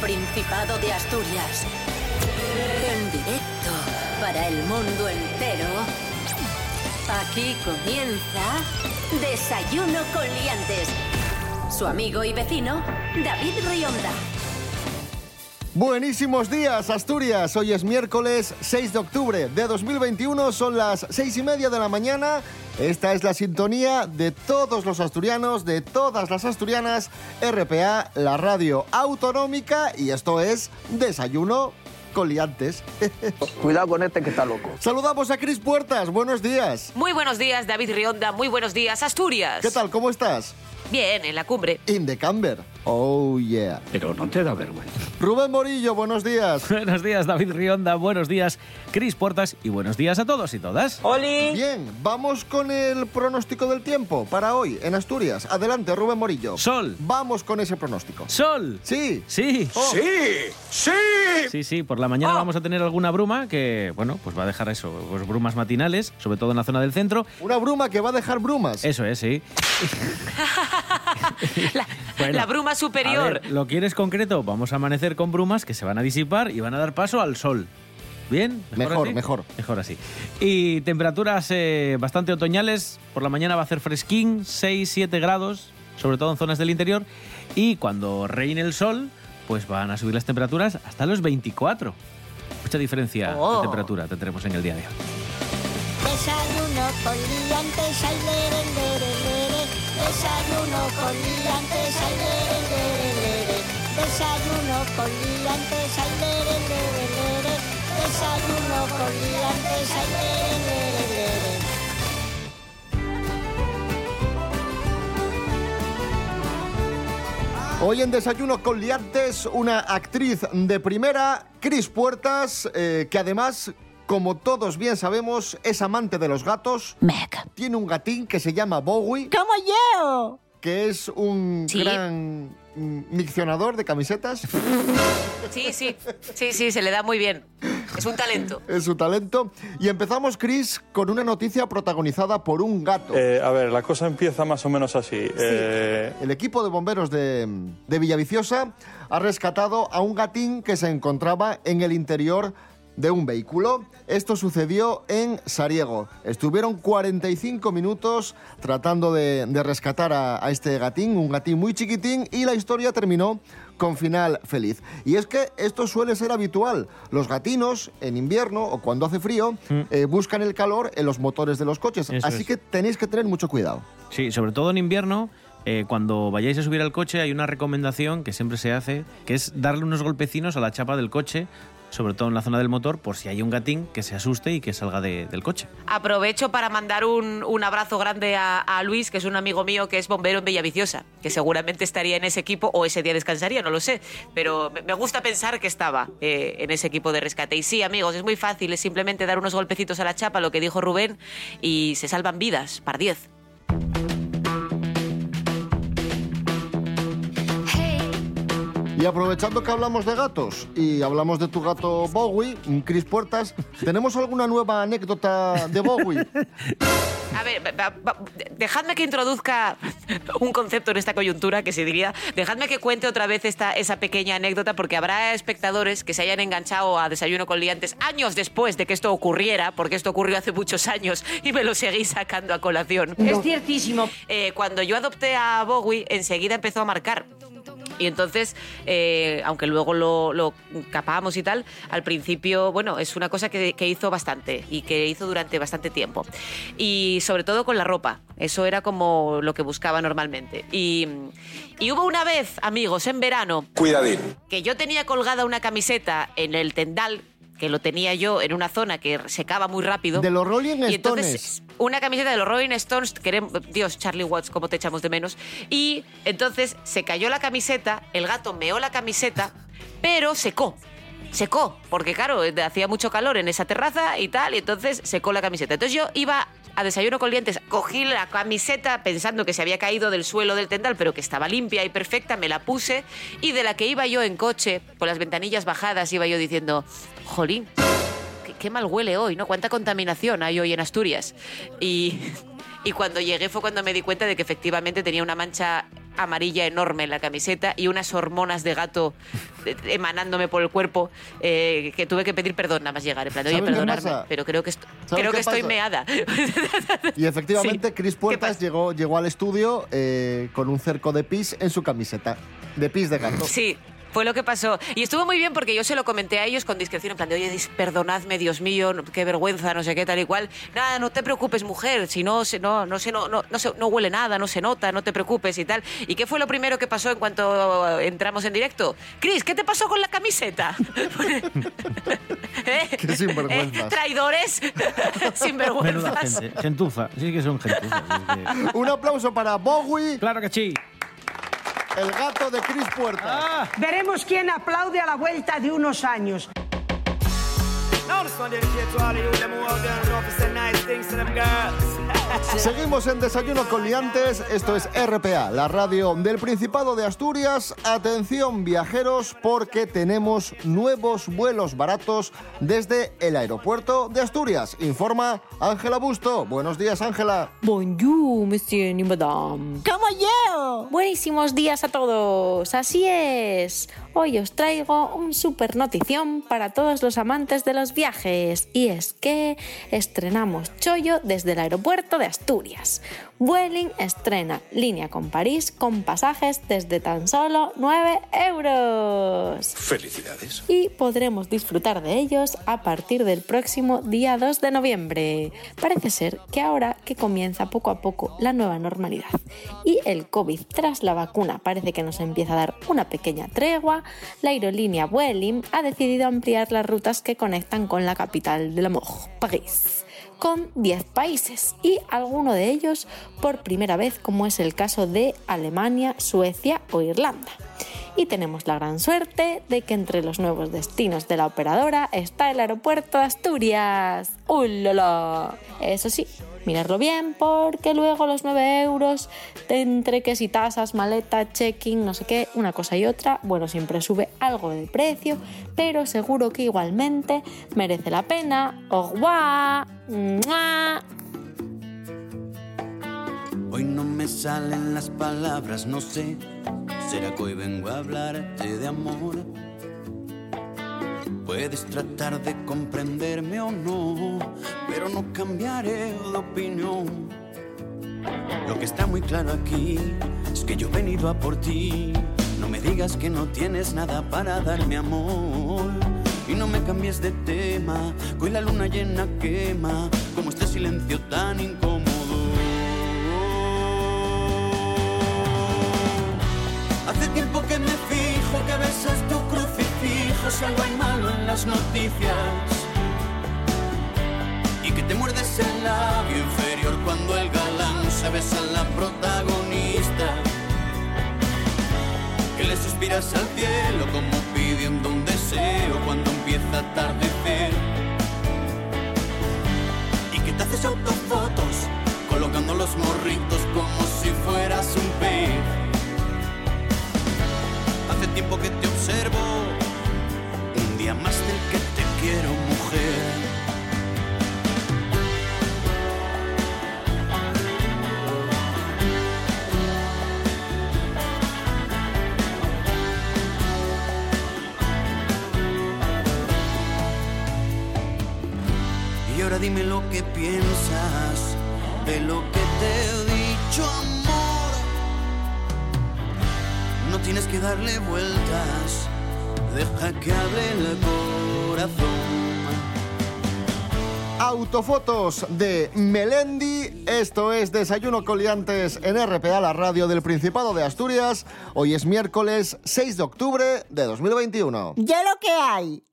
Principado de Asturias. En directo para el mundo entero. Aquí comienza Desayuno con Liantes. Su amigo y vecino, David Rionda. Buenísimos días, Asturias. Hoy es miércoles 6 de octubre de 2021. Son las seis y media de la mañana. Esta es la sintonía de todos los asturianos, de todas las asturianas, RPA, la radio autonómica, y esto es Desayuno con liantes. Cuidado con este que está loco. Saludamos a Cris Puertas. Buenos días. Muy buenos días, David Rionda. Muy buenos días, Asturias. ¿Qué tal? ¿Cómo estás? Bien, en la cumbre. In the camber. Oh, yeah. Pero no te da vergüenza. Rubén Morillo, buenos días. Buenos días, David Rionda. Buenos días, Cris Puertas. Y buenos días a todos y todas. ¡Oli! Bien, vamos con el pronóstico del tiempo para hoy en Asturias. Adelante, Rubén Morillo. Sol. Vamos con ese pronóstico. ¡Sol! Sí. Sí. Oh, ¡Sí! ¡Sí! Sí, sí, por la mañana vamos a tener alguna bruma que, bueno, pues va a dejar eso, pues brumas matinales, sobre todo en la zona del centro. Una bruma que va a dejar brumas. Eso es, sí. La, Bueno, la bruma Superior. ver, ¿Lo quieres concreto? Vamos a amanecer con brumas que se van a disipar y van a dar paso al sol. ¿Bien? Mejor, así? mejor. Mejor así. Y temperaturas eh, bastante otoñales. Por la mañana va a hacer fresquín, 6-7 grados, sobre todo en zonas del interior. Y cuando reine el sol, pues van a subir las temperaturas hasta los 24. Mucha diferencia Oh. de temperatura tendremos en el día de hoy. Desayuno con liantes, ay, lere, lere, lere. Desayuno con liantes, ay, lere, lere, lere. Desayuno con liantes, ay, lere, lere, lere. Desayuno con liantes, ay, lere, lere, lere. Hoy en Desayuno con Liantes, una actriz de primera, Cris Puertas, eh, que además, como todos bien sabemos, es amante de los gatos. Meg. Tiene un gatín que se llama Bowie, ¿Cómo yo? Que es un Sí. gran miccionador de camisetas. Sí, sí, sí, sí, se le da muy bien. Es un talento. es su talento. Y empezamos, Cris, con una noticia protagonizada por un gato. Eh, a ver, la cosa empieza más o menos así. Eh, El equipo de bomberos de, de Villaviciosa ha rescatado a un gatín que se encontraba en el interior de un vehículo. Esto sucedió en Sariego. Estuvieron 45 minutos tratando de, de rescatar a, a este gatín, un gatín muy chiquitín, y la historia terminó con final feliz. Y es que esto suele ser habitual. Los gatinos, en invierno o cuando hace frío, eh, buscan el calor en los motores de los coches. Eso Así es. que tenéis que tener mucho cuidado. Sí, sobre todo en invierno, eh, cuando vayáis a subir al coche hay una recomendación que siempre se hace, que es darle unos golpecinos a la chapa del coche, sobre todo en la zona del motor, por si hay un gatín que se asuste y que salga de- del coche. Aprovecho para mandar un, un abrazo grande a, Luis, que es un amigo mío que es bombero en Villaviciosa, que seguramente estaría en ese equipo o ese día descansaría, no lo sé. Pero me- me gusta pensar que estaba eh, en ese equipo de rescate. Y sí, amigos, es muy fácil, es simplemente dar unos golpecitos a la chapa, lo que dijo Rubén, y se salvan vidas, par 10. Y aprovechando que hablamos de gatos y hablamos de tu gato Bowie, Chris Puertas, ¿tenemos alguna nueva anécdota de Bowie? A ver, va- va- dejadme que introduzca un concepto en esta coyuntura que se diría, dejadme que cuente otra vez esta, esa pequeña anécdota porque habrá espectadores que se hayan enganchado a Desayuno con Liantes años después de que esto ocurriera, porque esto ocurrió hace muchos años y me lo seguís sacando a colación. Es ciertísimo. Eh, cuando yo adopté a Bowie, enseguida empezó a marcar. Y entonces, eh, aunque luego lo, lo capamos y tal, al principio, bueno, es una cosa que, que hizo bastante y que hizo durante bastante tiempo. Y sobre todo con la ropa. Eso era como lo que buscaba normalmente. Y, y hubo una vez, amigos, en verano, Cuidadín. que yo tenía colgada una camiseta en el tendal, que lo tenía yo en una zona que secaba muy rápido. De los Rolling Y Stones. entonces, una camiseta de los Rolling Stones, queremos, Dios, Charlie Watts, cómo te echamos de menos. Y entonces se cayó la camiseta, el gato meó la camiseta, pero secó. Secó, porque claro, hacía mucho calor en esa terraza y tal, y entonces secó la camiseta. Entonces yo iba a desayuno con lientes, cogí la camiseta pensando que se había caído del suelo del tendal, pero que estaba limpia y perfecta, me la puse, y de la que iba yo en coche, con las ventanillas bajadas, iba yo diciendo, jolín, qué, qué mal huele hoy, ¿no? Cuánta contaminación hay hoy en Asturias. Y, y cuando llegué fue cuando me di cuenta de que efectivamente tenía una mancha amarilla enorme en la camiseta y unas hormonas de gato emanándome por el cuerpo eh, que tuve que pedir perdón nada más llegar. En plan, oye, ¿Sabes qué perdonarme, pero creo que, est- ¿Sabes creo qué que estoy meada. Y efectivamente, Sí. Chris ¿Qué Puertas llegó, llegó al estudio eh, con un cerco de pis en su camiseta. De pis de gato. Sí, fue lo que pasó. Y estuvo muy bien porque yo se lo comenté a ellos con discreción, en plan de, oye, perdonadme, Dios mío, qué vergüenza, no sé qué, tal y cual. Nada, no te preocupes, mujer, si no, se- no, no, se, no, no, no, se- no huele nada, no se nota, no te preocupes y tal. ¿Y qué fue lo primero que pasó en cuanto entramos en directo? Cris, ¿qué te pasó con la camiseta? ¿Eh? Qué sinvergüenzas. ¿Eh? ¿Traidores? Sinvergüenzas. gente. Gentuza. Sí que son gentuzas. es que- Un aplauso para Bowie, Claro que sí. El gato de Chris Puertas. Ah, Veremos quién aplaude a la vuelta de unos años. Seguimos en Desayuno con Liantes. Esto es RPA, la radio del Principado de Asturias. Atención, viajeros, porque tenemos nuevos vuelos baratos desde el aeropuerto de Asturias. Informa Ángela Busto. Buenos días, Ángela. Bonjour, monsieur y madame. ¡Como yo! Buenísimos días a todos. Así es. Hoy os traigo un super notición para todos los amantes de los viajes. Y es que estrenamos Chollo desde el aeropuerto de Asturias. Vueling estrena línea con París con pasajes desde tan solo 9 euros. Felicidades. y podremos disfrutar de ellos a partir del próximo día 2 de noviembre. Parece ser que ahora que comienza poco a poco la nueva normalidad y el COVID tras la vacuna parece que nos empieza a dar una pequeña tregua, la aerolínea Vueling ha decidido ampliar las rutas que conectan con la capital del amor, París con 10 países y alguno de ellos por primera vez como es el caso de Alemania, Suecia o Irlanda. Y tenemos la gran suerte de que entre los nuevos destinos de la operadora está el aeropuerto de Asturias. ¡Ulala! Eso sí, mirarlo bien porque luego los 9 euros entre que si tasas, maleta, checking, no sé qué, una cosa y otra, bueno, siempre sube algo de precio, pero seguro que igualmente merece la pena. ¡Au revoir! ¡Mua! Hoy no me salen las palabras, no sé. ¿Será que hoy vengo a hablarte de amor? Puedes tratar de comprenderme o no, pero no cambiaré de opinión. Lo que está muy claro aquí es que yo he venido a por ti. No me digas que no tienes nada para darme amor. Y no me cambies de tema, hoy la luna llena quema, como este silencio tan incómodo. En noticias. Y que te muerdes el labio inferior cuando el galán se besa a la protagonista. Que le suspiras al cielo como pidiendo un deseo cuando empieza a atardecer. Y que te haces autofotos colocando los morritos como si fueras un pez. Hace tiempo que te observo, más del que te quiero, mujer. Y ahora dime lo que piensas de lo que te he dicho, amor. No tienes que darle vueltas, deja que hable el corazón. Autofotos de Melendi. Esto es Desayuno Coliantes en RPA, la radio del Principado de Asturias. Hoy es miércoles 6 de octubre de 2021. ¡Ya lo que hay!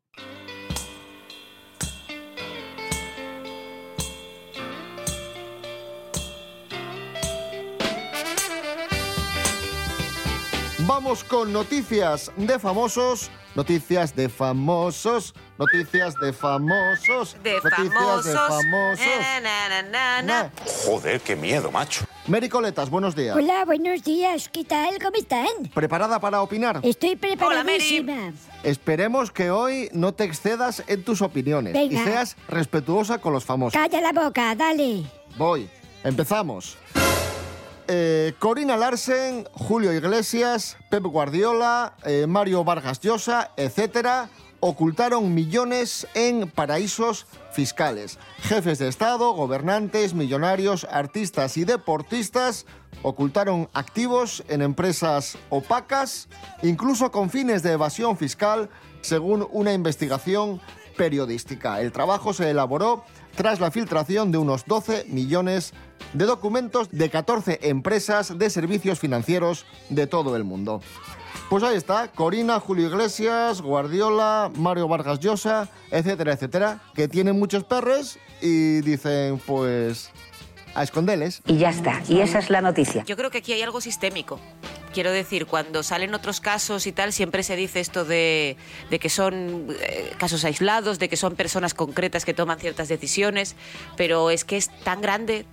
Vamos con noticias de famosos, noticias de famosos, noticias de famosos, De noticias famosos. de famosos. Na, na, na, na. Na. Joder, qué miedo, macho. Mary Coletas, buenos días. Hola, buenos días. ¿Qué tal? ¿Cómo están? ¿Preparada para opinar? Estoy preparadísima. Esperemos que hoy no te excedas en tus opiniones y seas respetuosa con los famosos. Calla la boca, dale. Voy, empezamos. Eh, Corina Larsen, Julio Iglesias, Pep Guardiola, eh, Mario Vargas Llosa, etcétera, ocultaron millones en paraísos fiscales. Jefes de Estado, gobernantes, millonarios, artistas y deportistas ocultaron activos en empresas opacas, incluso con fines de evasión fiscal, según una investigación periodística. El trabajo se elaboró tras la filtración de unos 12 millones de documentos de 14 empresas de servicios financieros de todo el mundo. Pues ahí está, Corina, Julio Iglesias, Guardiola, Mario Vargas Llosa, etcétera, etcétera, que tienen muchos perres y dicen, pues, a esconderles. Y ya está, y esa es la noticia. Yo creo que aquí hay algo sistémico. Quiero decir, cuando salen otros casos y tal, siempre se dice esto de, de que son eh, casos aislados, de que son personas concretas que toman ciertas decisiones, pero es que es tan grande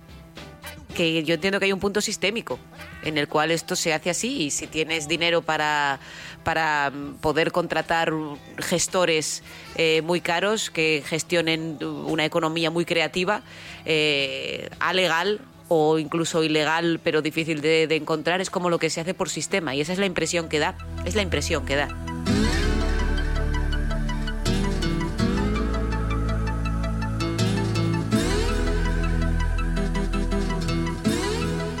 que yo entiendo que hay un punto sistémico en el cual esto se hace así y si tienes dinero para, para mm, poder contratar gestores eh, muy caros que gestionen una economía muy creativa, eh, a legal o incluso ilegal pero difícil de, de encontrar, es como lo que se hace por sistema y esa es la impresión que da, es la impresión que da.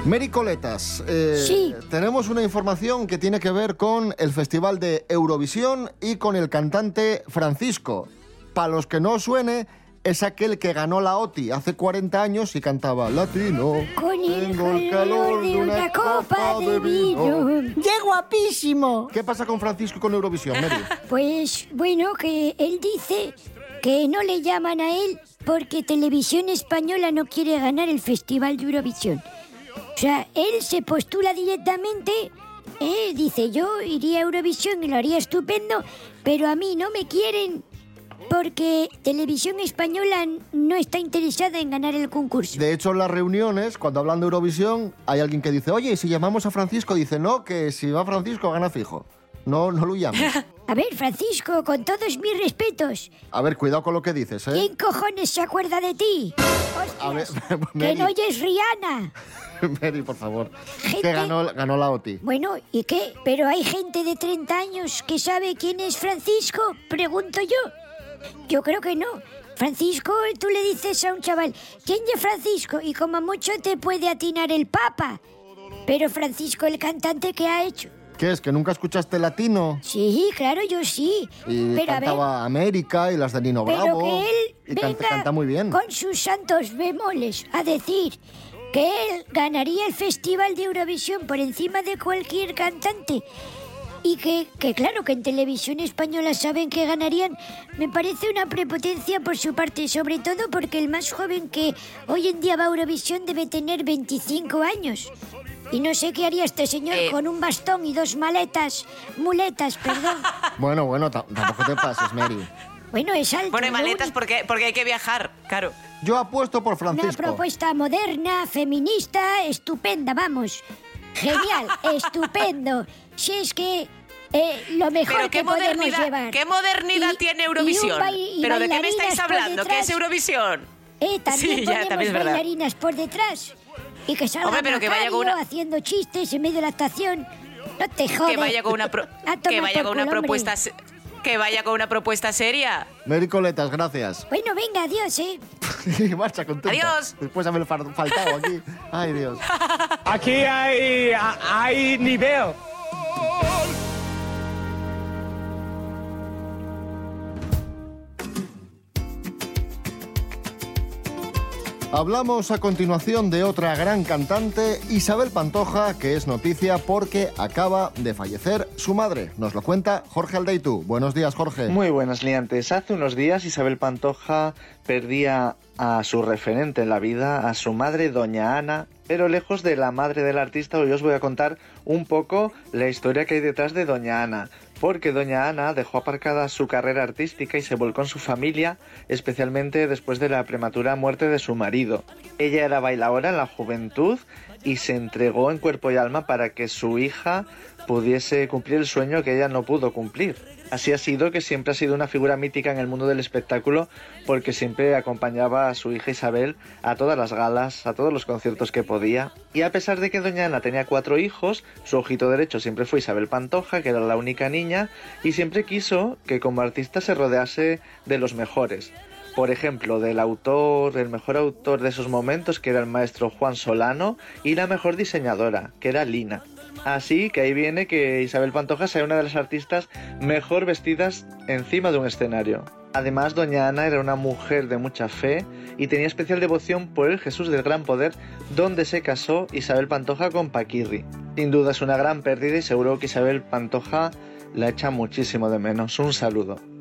Mary Coletas, eh, Sí. tenemos una información que tiene que ver con el Festival de Eurovisión y con el cantante Francisco. Para los que no suene, es aquel que ganó la OTI hace 40 años y cantaba Latino. Con el Tengo el calor de una copa de vino. ¡Qué guapísimo! ¿Qué pasa con Francisco y con Eurovisión, Mary? Pues bueno, que él dice que no le llaman a él porque Televisión Española no quiere ganar el Festival de Eurovisión. O sea, él se postula directamente, eh, dice yo iría a Eurovisión y lo haría estupendo, pero a mí no me quieren porque Televisión Española no está interesada en ganar el concurso. De hecho, en las reuniones, cuando hablan de Eurovisión, hay alguien que dice, oye, ¿y si llamamos a Francisco, dice, no, que si va Francisco gana fijo. No, no lo llames. A ver, Francisco, con todos mis respetos, A ver, cuidado con lo que dices, ¿eh? ¿quién cojones se acuerda de ti? A ver, Que no oyes Rihanna. Mary, por favor. Gente- Que ganó, ganó la OTI. Bueno, ¿y qué? ¿Pero hay gente de 30 años que sabe quién es Francisco? Pregunto yo. Yo creo que no. Francisco, tú le dices a un chaval, ¿quién es Francisco? Y como mucho te puede atinar el Papa. Pero Francisco, el cantante, ¿qué ha hecho? ¿Qué es? ¿Que nunca escuchaste latino? Sí, claro, yo sí. Y pero a ver, cantaba América y las de Nino pero Bravo. que él y canta muy bien. con sus santos bemoles a decir que él ganaría el Festival de Eurovisión por encima de cualquier cantante y que, que claro que en televisión española saben que ganarían, me parece una prepotencia por su parte, sobre todo porque el más joven que hoy en día va a Eurovisión debe tener 25 años. Y no sé qué haría este señor Eh. con un bastón y dos maletas, muletas, perdón. Bueno, bueno, ta- tampoco te pases, Mary. Bueno, es alto. Bueno, lo maletas único. porque, porque hay que viajar, claro. Yo apuesto por Una Francisco. propuesta moderna, feminista, estupenda, vamos. Genial, estupendo. Si es que eh, lo mejor Pero qué que podemos modernidad, llevar. ¿qué modernidad Y- tiene y Eurovisión? y ¿Pero de qué me estáis hablando? ¿Qué es Eurovisión? Eh, también Sí, ya, ponemos también es verdad. bailarinas por detrás. Y que salga Hombre, pero que vaya con una- haciendo chistes en medio de la actuación. No te jodes. Que vaya con una, pro- que vaya con una propuesta se- que vaya con una propuesta seria. Mary Coletas, gracias. Bueno, venga, adiós, ¿eh? Y marcha contenta. Adiós. Después de haber fal- faltado aquí. Ay, Dios. Aquí hay, hay nivel. Hablamos a continuación de otra gran cantante, Isabel Pantoja, que es noticia porque acaba de fallecer su madre. Nos lo cuenta Jorge Aldeitu. Buenos días, Jorge. Muy buenos liantes. Hace unos días Isabel Pantoja perdía a su referente en la vida, a su madre, doña Ana, pero lejos de la madre del artista, hoy os voy a contar un poco la historia que hay detrás de doña Ana. Porque doña Ana dejó aparcada su carrera artística y se volcó en su familia, especialmente después de la prematura muerte de su marido. Ella era bailadora en la juventud y se entregó en cuerpo y alma para que su hija pudiese cumplir el sueño que ella no pudo cumplir. Así ha sido que siempre ha sido una figura mítica en el mundo del espectáculo porque siempre acompañaba a su hija Isabel a todas las galas, a todos los conciertos que podía. Y a pesar de que doña Ana tenía cuatro hijos, su ojito derecho siempre fue Isabel Pantoja, que era la única niña, y siempre quiso que como artista se rodease de los mejores. Por ejemplo, del autor, el mejor autor de esos momentos, que era el maestro Juan Solano, y la mejor diseñadora, que era Lina. Así que ahí viene que Isabel Pantoja sea una de las artistas mejor vestidas encima de un escenario. Además, doña Ana era una mujer de mucha fe y tenía especial devoción por el Jesús del Gran Poder, donde se casó Isabel Pantoja con Paquirri. Sin duda es una gran pérdida y seguro que Isabel Pantoja la echa muchísimo de menos. Un saludo.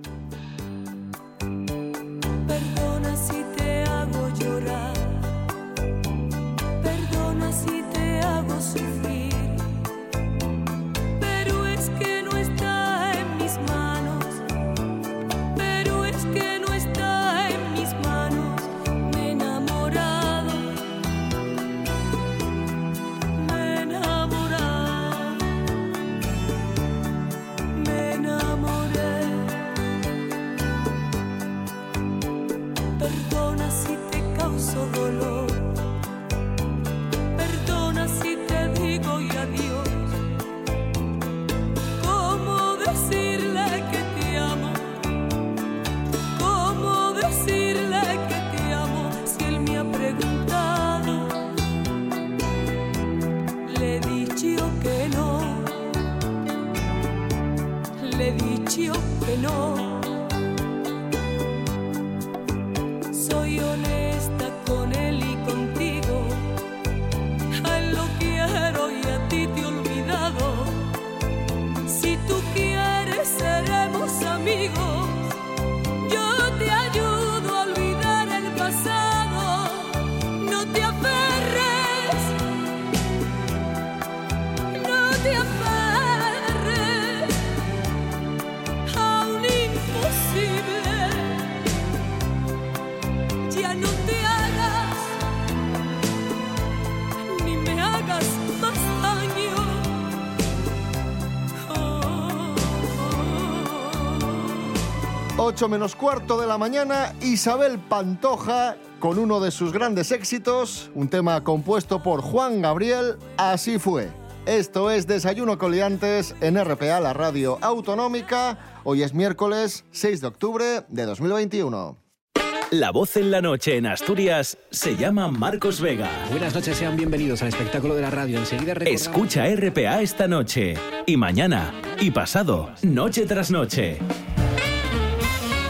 contigo. 8 menos cuarto de la mañana, Isabel Pantoja con uno de sus grandes éxitos, un tema compuesto por Juan Gabriel, Así fue. Esto es Desayuno Coliantes en RPA, la radio autonómica. Hoy es miércoles 6 de octubre de 2021. La voz en la noche en Asturias se llama Marcos Vega. Buenas noches, sean bienvenidos al espectáculo de la radio. Enseguida recordamos- Escucha RPA esta noche y mañana y pasado, noche tras noche.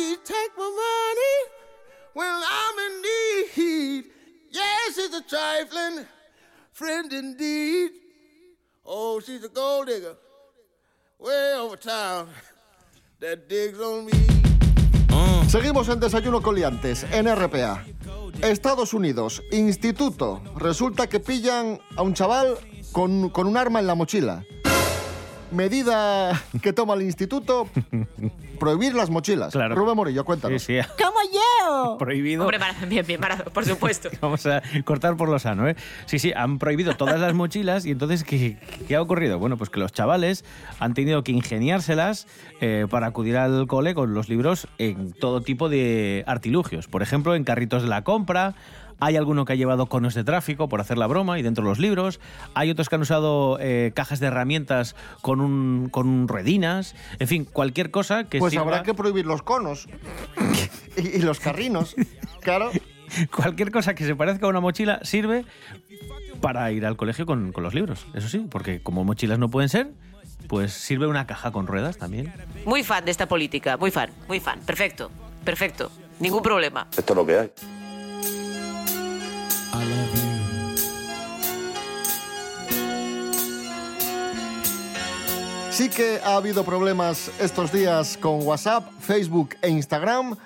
She take my money when I'm in need. Yes, she's a trifling friend indeed. Oh, she's a gold digger way over town that digs on me. Seguimos en Desayuno Coliantes, en RPA. Estados Unidos, instituto. Resulta que pillan a un chaval con, con un arma en la mochila. Medida que toma el instituto, prohibir las mochilas. Claro. Rubén Morillo, cuéntanos. Sí, sí. ¡Como yo! Prohibido. Hombre, para- bien, bien, para- por supuesto. Vamos a cortar por lo sano, ¿eh? Sí, sí, han prohibido todas las mochilas y entonces, ¿qué, qué ha ocurrido? Bueno, pues que los chavales han tenido que ingeniárselas eh, para acudir al cole con los libros en todo tipo de artilugios. Por ejemplo, en carritos de la compra. Hay alguno que ha llevado conos de tráfico por hacer la broma y dentro de los libros. Hay otros que han usado eh, cajas de herramientas con, un, con ruedinas. En fin, cualquier cosa que Pues sirva- habrá que prohibir los conos y, y los carrinos. Claro. Cualquier cosa que se parezca a una mochila sirve para ir al colegio con, con los libros. Eso sí, porque como mochilas no pueden ser, pues sirve una caja con ruedas también. Muy fan de esta política, muy fan, muy fan. Perfecto, perfecto. Ningún problema. Esto es lo que hay. Sí que ha habido problemas estos días con WhatsApp, Facebook e Instagram.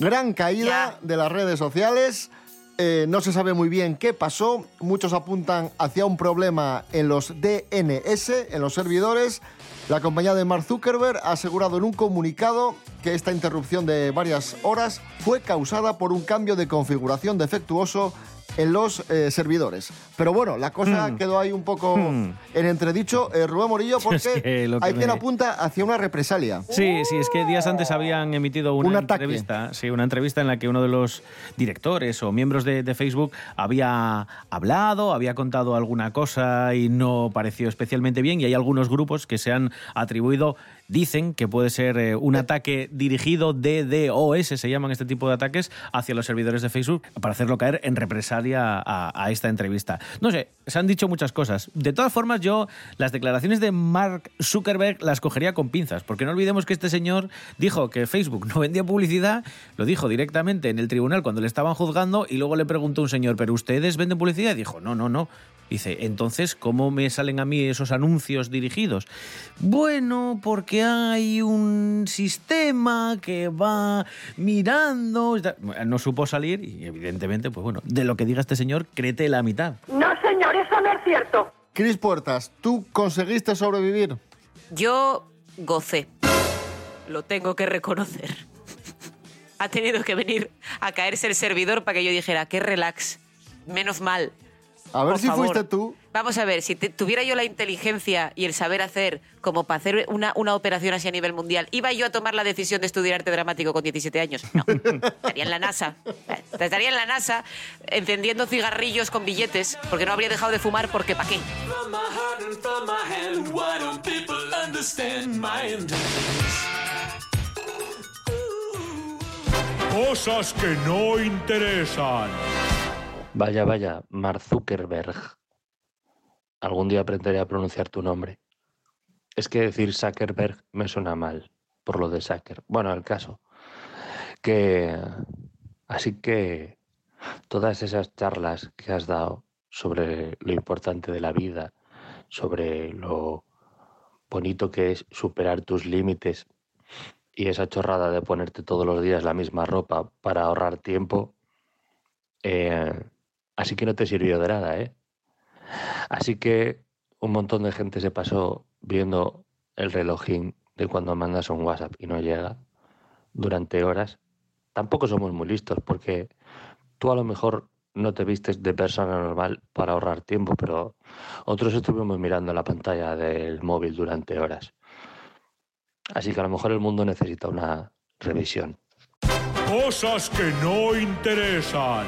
Gran caída de las redes sociales. Eh, no se sabe muy bien qué pasó. Muchos apuntan hacia un problema en los DNS, en los servidores. La compañía de Mark Zuckerberg ha asegurado en un comunicado que esta interrupción de varias horas fue causada por un cambio de configuración defectuoso en los eh, servidores. Pero bueno, la cosa Hmm. quedó ahí un poco Hmm. en entredicho. Eh, Rubén Morillo, porque Es que hay quien apunta hacia una represalia. Sí, sí, es que días antes habían emitido una Un entrevista, sí, una entrevista en la que uno de los directores o miembros de, de Facebook había hablado, había contado alguna cosa y no pareció especialmente bien. Y hay algunos grupos que se han atribuido, dicen que puede ser eh, un ataque dirigido DDoS, se llaman este tipo de ataques, hacia los servidores de Facebook para hacerlo caer en represalia a, a esta entrevista. No sé, se han dicho muchas cosas. De todas formas, yo las declaraciones de Mark Zuckerberg las cogería con pinzas, porque no olvidemos que este señor dijo que Facebook no vendía publicidad, lo dijo directamente en el tribunal cuando le estaban juzgando y luego le preguntó un señor, ¿pero ustedes venden publicidad? Y dijo, no, no, no. Dice, entonces, ¿cómo me salen a mí esos anuncios dirigidos? Bueno, porque hay un sistema que va mirando. No supo salir y, evidentemente, pues bueno, de lo que diga este señor, créete la mitad. No, señor, eso no es cierto. Cris Puertas, ¿tú conseguiste sobrevivir? Yo gocé. Lo tengo que reconocer. Ha tenido que venir a caerse el servidor para que yo dijera, qué relax. Menos mal. A ver Por si favor. fuiste tú. Vamos a ver, si te- tuviera yo la inteligencia y el saber hacer como para hacer una, una operación así a nivel mundial, ¿iba yo a tomar la decisión de estudiar arte dramático con 17 años? No. Estaría en la NASA. Estaría en la NASA encendiendo cigarrillos con billetes porque no habría dejado de fumar porque ¿para qué? Cosas que no interesan. Vaya, vaya, Mark Zuckerberg. Algún día aprenderé a pronunciar tu nombre. Es que decir Zuckerberg me suena mal, por lo de Zucker. Bueno, el caso. Que. Así que. Todas esas charlas que has dado sobre lo importante de la vida, sobre lo bonito que es superar tus límites y esa chorrada de ponerte todos los días la misma ropa para ahorrar tiempo, eh, así que no te sirvió de nada, ¿eh? Así que un montón de gente se pasó viendo el relojín de cuando mandas un WhatsApp y no llega durante horas. Tampoco somos muy listos porque tú a lo mejor no te vistes de persona normal para ahorrar tiempo, pero otros estuvimos mirando la pantalla del móvil durante horas. Así que a lo mejor el mundo necesita una revisión. Cosas que no interesan.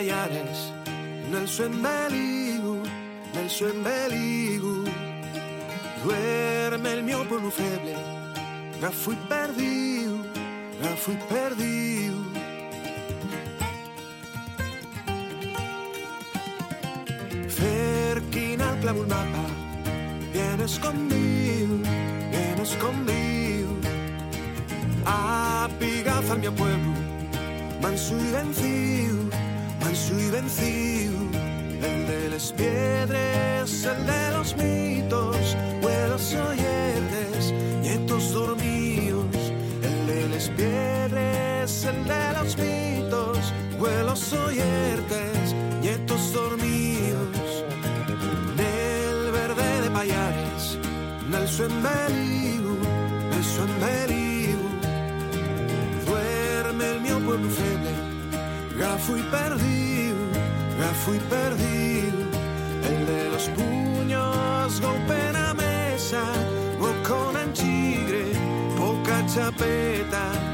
Pallares, nel suo embeligu, nel suo embeligu, duerme il mio pueblo feble, la fui perdido, la fui perdido. Cerquina clavo el mapa, bien escondido, bien escondido, apigaza al mio pueblo, manso y vencido, manso vencido. El de las piedras, el de los mitos, vuelos oyentes, nietos dormidos. El de las piedras, el de los mitos, vuelos oyentes, nietos dormidos. Nel verde de Pallares, nel suo embeligu, fui perdido, ya fui perdido. El de los puños golpe en la mesa, boca en chigre, poca chapeta.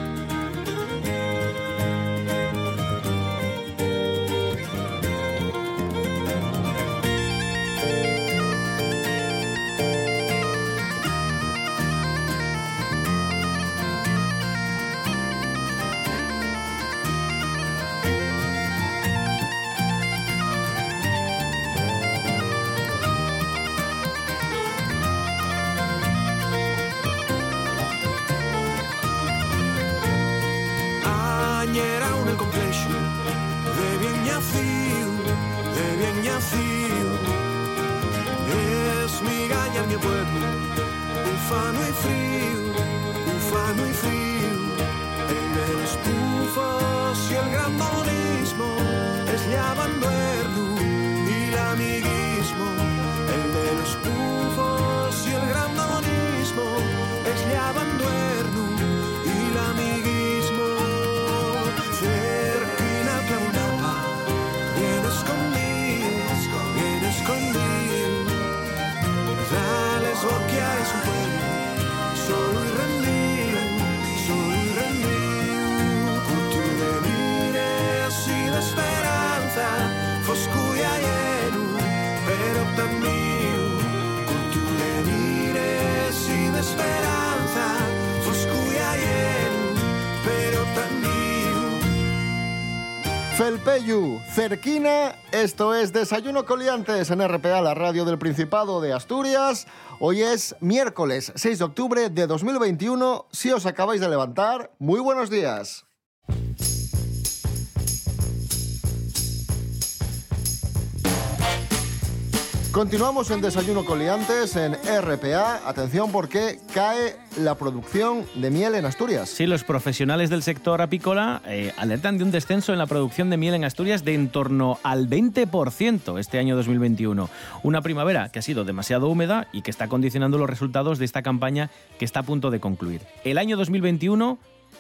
Cerquina, esto es Desayuno Coliantes en RPA, la radio del Principado de Asturias. Hoy es miércoles 6 de octubre de 2021. Si os acabáis de levantar, muy buenos días. Continuamos en Desayuno Coliantes en RPA. Atención porque cae la producción de miel en Asturias. Sí, los profesionales del sector apícola eh, alertan de un descenso en la producción de miel en Asturias de en torno al 20% este año 2021. Una primavera que ha sido demasiado húmeda y que está condicionando los resultados de esta campaña que está a punto de concluir. El año 2021,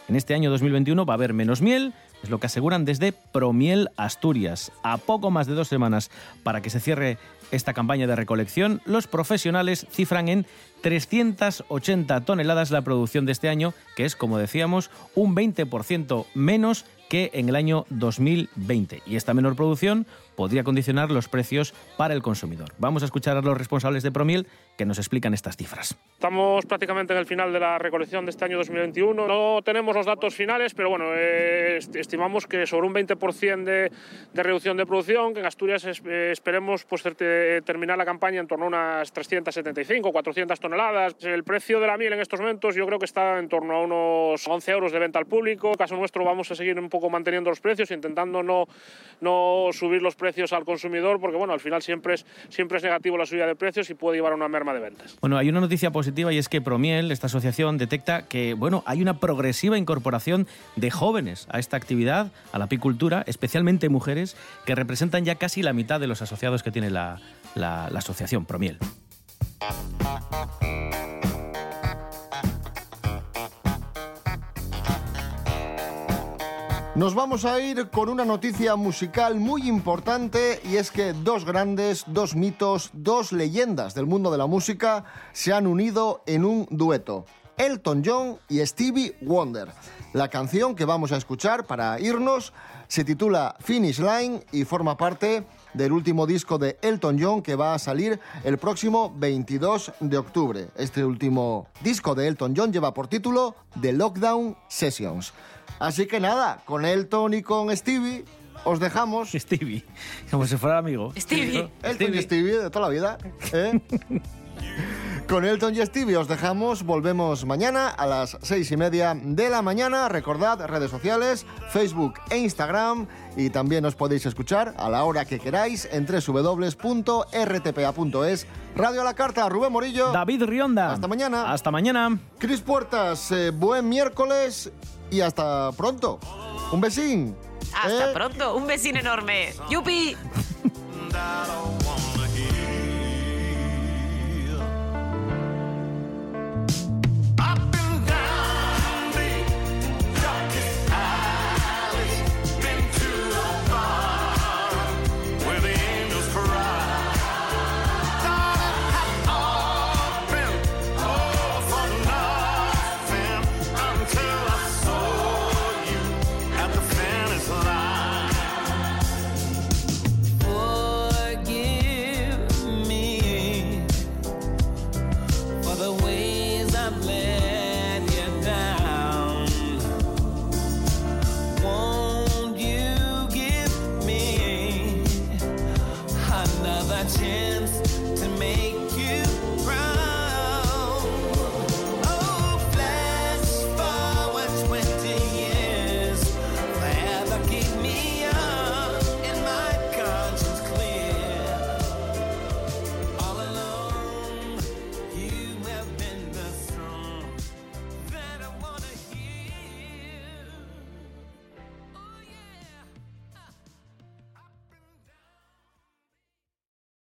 en este año 2021, va a haber menos miel, es lo que aseguran desde Promiel Asturias. A poco más de dos semanas para que se cierre esta campaña de recolección, los profesionales cifran en 380 toneladas la producción de este año, que es, como decíamos, un 20% menos que en el año 2020. Y esta menor producción podría condicionar los precios para el consumidor. Vamos a escuchar a los responsables de Promiel que nos explican estas cifras. Estamos prácticamente en el final de la recolección de este año 2021. No tenemos los datos finales, pero bueno, eh, estimamos que sobre un 20% de, de, reducción de producción, que en Asturias es, eh, esperemos pues, terminar la campaña en torno a unas 375, 400 toneladas. El precio de la miel en estos momentos yo creo que está en torno a unos 11 euros de venta al público. En caso nuestro vamos a seguir un poco manteniendo los precios, intentando no, no subir los precios al consumidor, porque bueno, al final siempre es, siempre es negativo la subida de precios y puede llevar a una merma de ventas. Bueno, hay una noticia positiva y es que Promiel, esta asociación, detecta que bueno, hay una progresiva incorporación de jóvenes a esta actividad, a la apicultura, especialmente mujeres, que representan ya casi la mitad de los asociados que tiene la, la asociación Promiel. Nos vamos a ir con una noticia musical muy importante y es que dos grandes, dos mitos, dos leyendas del mundo de la música se han unido en un dueto. Elton John y Stevie Wonder. La canción que vamos a escuchar para irnos se titula Finish Line y forma parte del último disco de Elton John que va a salir el próximo 22 de octubre. Este último disco de Elton John lleva por título The Lockdown Sessions. Así que nada, con Elton y con Stevie os dejamos. Stevie, como si fuera amigo. Stevie. Elton Stevie. y Stevie de toda la vida. ¿eh? Con Elton y Stevie os dejamos, volvemos mañana a las seis y media de la mañana. Recordad redes sociales, Facebook e Instagram y también os podéis escuchar a la hora que queráis en www.rtpa.es. Radio a la carta, Rubén Morillo. David Rionda. Hasta mañana. Hasta mañana. Cris Puertas, eh, buen miércoles y hasta pronto. Un besín. Hasta ¿eh? pronto, un besín enorme. ¡Yupi!